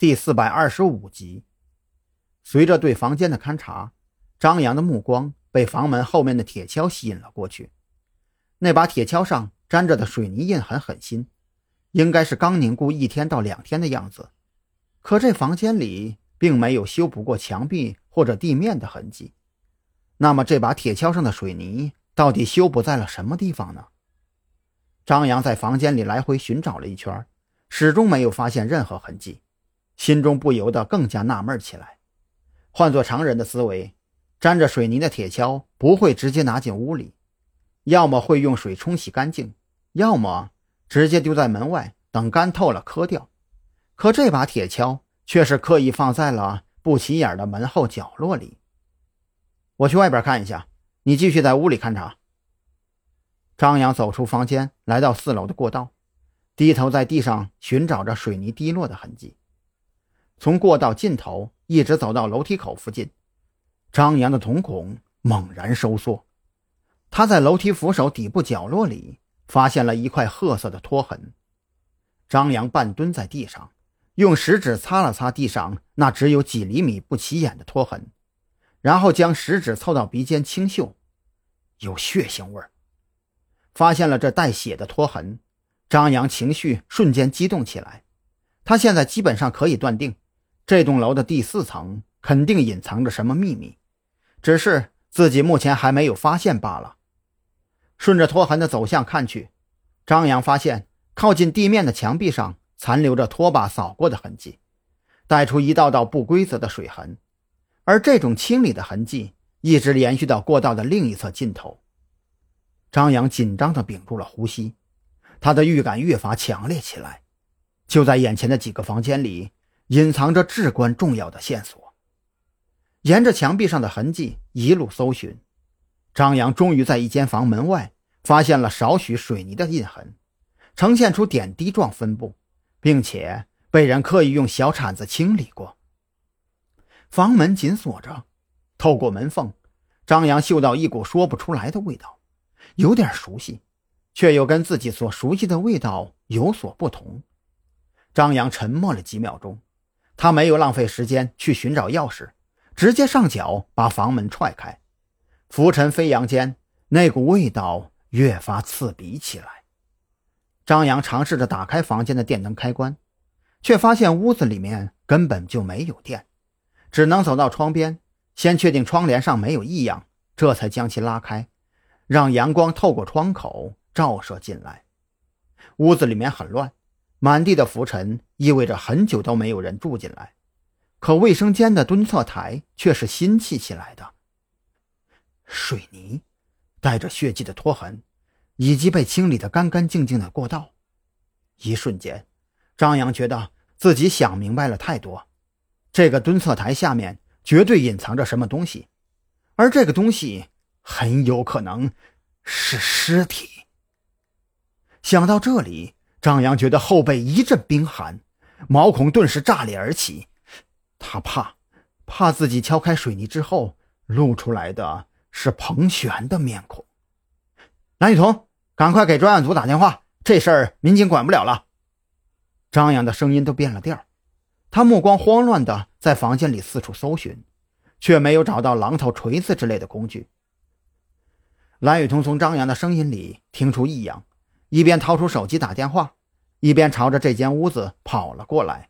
第四百二十五集。随着对房间的勘察，张扬的目光被房门后面的铁锹吸引了过去。那把铁锹上沾着的水泥印痕很新，应该是刚凝固一天到两天的样子。可这房间里并没有修补过墙壁或者地面的痕迹。那么这把铁锹上的水泥到底修补在了什么地方呢？张扬在房间里来回寻找了一圈，始终没有发现任何痕迹，心中不由得更加纳闷起来。换做常人的思维，沾着水泥的铁锹不会直接拿进屋里，要么会用水冲洗干净，要么直接丢在门外等干透了磕掉。可这把铁锹却是刻意放在了不起眼的门后角落里。我去外边看一下，你继续在屋里勘察。张扬走出房间，来到四楼的过道，低头在地上寻找着水泥滴落的痕迹。从过道尽头一直走到楼梯口附近，张扬的瞳孔猛然收缩。他在楼梯扶手底部角落里发现了一块褐色的拖痕。张扬半蹲在地上，用食指擦了擦地上那只有几厘米不起眼的拖痕，然后将食指凑到鼻尖轻嗅，有血腥味儿。发现了这带血的拖痕，张扬情绪瞬间激动起来。他现在基本上可以断定，这栋楼的第四层肯定隐藏着什么秘密，只是自己目前还没有发现罢了。顺着拖痕的走向看去，张扬发现靠近地面的墙壁上残留着拖把扫过的痕迹，带出一道道不规则的水痕，而这种清理的痕迹一直延续到过道的另一侧尽头。张扬紧张地屏住了呼吸，他的预感越发强烈起来。就在眼前的几个房间里，隐藏着至关重要的线索。沿着墙壁上的痕迹一路搜寻，张扬终于在一间房门外发现了少许水泥的印痕，呈现出点滴状分布，并且被人刻意用小铲子清理过。房门紧锁着，透过门缝，张扬嗅到一股说不出来的味道。有点熟悉，却又跟自己所熟悉的味道有所不同。张扬沉默了几秒钟，他没有浪费时间去寻找钥匙，直接上脚把房门踹开。浮尘飞扬间，那股味道越发刺鼻起来。张扬尝试着打开房间的电灯开关，却发现屋子里面根本就没有电，只能走到窗边，先确定窗帘上没有异样，这才将其拉开。让阳光透过窗口照射进来，屋子里面很乱，满地的浮尘意味着很久都没有人住进来。可卫生间的蹲厕台却是新砌起来的，水泥带着血迹的拖痕，以及被清理的干干净净的过道。一瞬间，张扬觉得自己想明白了太多。这个蹲厕台下面绝对隐藏着什么东西，而这个东西。很有可能是尸体。想到这里，张扬觉得后背一阵冰寒，毛孔顿时炸裂而起。他怕，怕自己敲开水泥之后露出来的是彭璇的面孔。蓝雨桐，赶快给专案组打电话，这事儿民警管不了了。张扬的声音都变了调，他目光慌乱的在房间里四处搜寻，却没有找到榔头、锤子之类的工具。蓝雨桐从张扬的声音里听出异样，一边掏出手机打电话，一边朝着这间屋子跑了过来。